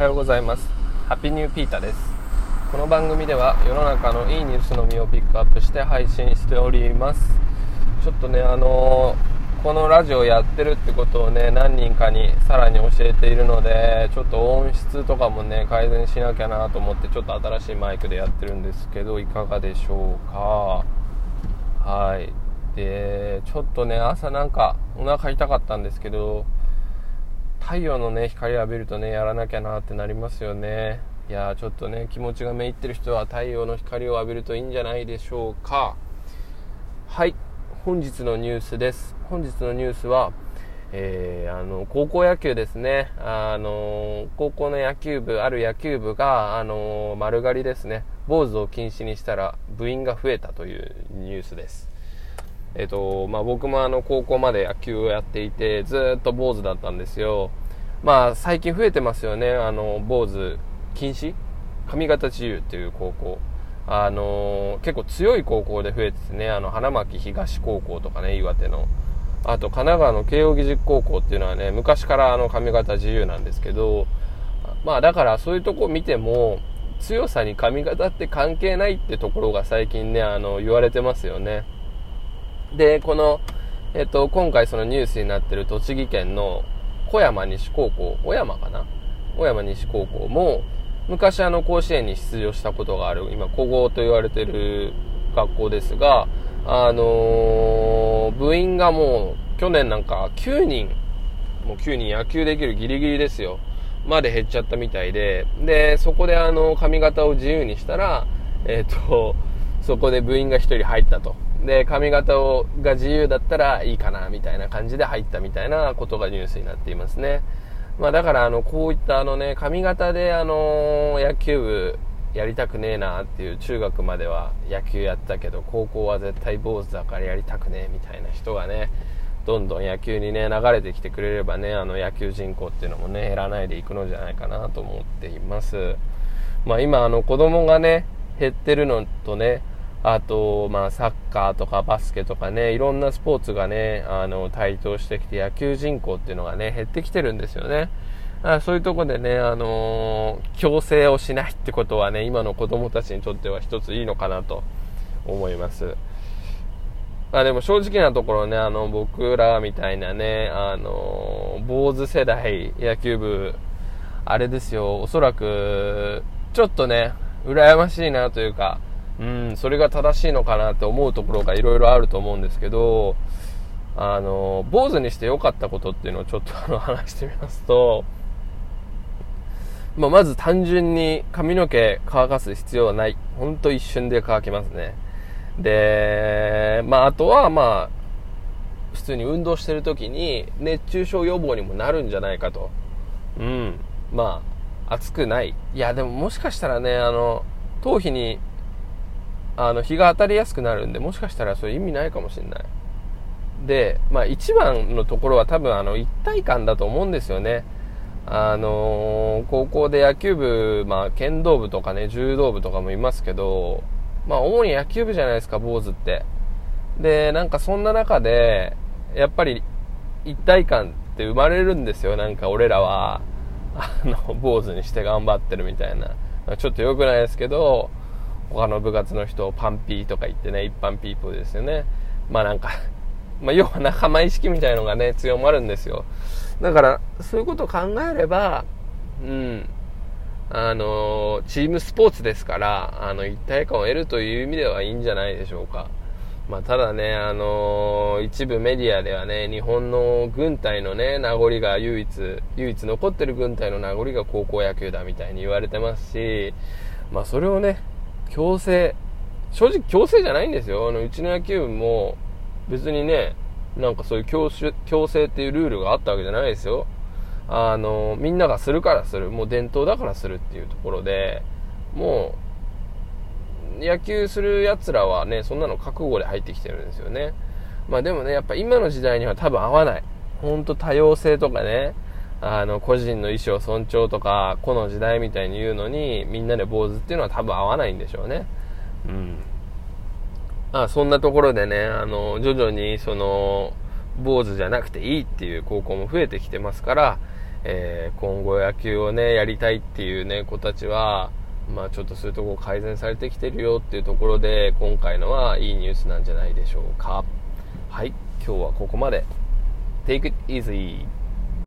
はようございます。ハッピーニューピータです。この番組では世の中のいいニュースのみをピックアップして配信しております。ちょっとねあのー、このラジオやってるってことをね何人かにさらに教えているのでちょっと音質とかもね改善しなきゃなと思ってちょっと新しいマイクでやってるんですけどいかがでしょうか。はい。でちょっとね朝なんかお腹痛かったんですけど太陽のね光浴びるとねやらなきゃなってなりますよね。いやちょっとね気持ちがめいってる人は太陽の光を浴びるといいんじゃないでしょうか。はい本日のニュースです。本日のニュースはえー、あの高校野球ですね。あの高校の野球部ある野球部があの丸刈りですね。坊主を禁止にしたら部員が増えたというニュースです。えっ、とまあ、僕もあの高校まで野球をやっていてずっと坊主だったんですよ。まあ最近増えてますよね。あの坊主禁止？髪型自由っていう高校。あの結構強い高校で増えててね。あの花巻東高校とかね岩手の。あと神奈川の慶應義塾高校っていうのはね昔からあの髪型自由なんですけどまあだからそういうとこ見ても強さに髪型って関係ないってところが最近ねあの言われてますよね。で、この、えっと、今回そのニュースになってる栃木県の小山西高校、小山かな？小山西高校も、昔あの甲子園に出場したことがある、今古豪と言われてる学校ですが、あのー、部員がもう去年なんか9人、もう9人野球できるギリギリですよ。まで減っちゃったみたいで、で、そこであの髪型を自由にしたら、えっ、と、そこで部員が1人入ったと。で、髪型をが自由だったらいいかな、みたいな感じで入ったみたいなことがニュースになっていますね。まあだから、あの、こういったあのね、髪型であの野球部やりたくねえなっていう中学までは野球やったけど、高校は絶対坊主だからやりたくねえみたいな人がね、どんどん野球にね、流れてきてくれればね、あの野球人口っていうのもね、減らないでいくのじゃないかなと思っています。まあ今、あの子供がね、減ってるのとね、あと、まあ、サッカーとかバスケとかね、いろんなスポーツがね、あの、台頭してきて、野球人口っていうのがね、減ってきてるんですよね。あそういうとこでね、あのー、強制をしないってことはね、今の子供たちにとっては一ついいのかなと思います。まあでも正直なところね、あの、僕らみたいなね、あの、坊主世代野球部、あれですよ、おそらく、ちょっとね、羨ましいなというか、うん、それが正しいのかなって思うところがいろいろあると思うんですけど、あの、坊主にして良かったことっていうのをちょっとあの話してみますと、まあ、まず単純に髪の毛乾かす必要はない。ほんと一瞬で乾きますね。で、まあ、あとはまあ、普通に運動してる時に熱中症予防にもなるんじゃないかと。うん。まあ、暑くない。いや、でももしかしたらね、あの、頭皮にあの日が当たりやすくなるんでもしかしたらそれ意味ないかもしれない。で、まあ、一番のところは多分あの一体感だと思うんですよね。あのー、高校で野球部、まあ、剣道部とかね柔道部とかもいますけど、まあ、主に野球部じゃないですか坊主って。でなんかそんな中でやっぱり一体感って生まれるんですよなんか俺らは。あの坊主にして頑張ってるみたいな。ちょっと良くないですけど他の部活の人をパンピーとか言ってね、一般ピープルですよね。まあなんか まあ要は仲間意識みたいのがね、強まるんですよ。だから、そういうことを考えれば、うん、あの、チームスポーツですから、あの、一体感を得るという意味ではいいんじゃないでしょうか。まあ、ただね、あの一部メディアではね、日本の軍隊のね、名残が唯一、唯一残ってる軍隊の名残が高校野球だみたいに言われてますし、まあ、それをね、強制、正直強制じゃないんですよ。あの、うちの野球部も、別にね、なんかそういう強強制っていうルールがあったわけじゃないですよ。あの、みんながするからする。もう伝統だからするっていうところで、もう、野球する奴らはね、そんなの覚悟で入ってきてるんですよね。まあでもね、やっぱ今の時代には多分合わない。ほんと多様性とかね、あの、個人の意思を尊重とか、この時代みたいに言うのに、みんなで坊主っていうのは多分合わないんでしょうね。うん。あそんなところでね、あの、徐々に、その、坊主じゃなくていいっていう高校も増えてきてますから、えー、今後野球をね、やりたいっていうね、子たちは、まあちょっとそういうところ改善されてきてるよっていうところで、今回のはいいニュースなんじゃないでしょうか。はい、今日はここまで。Take it easy.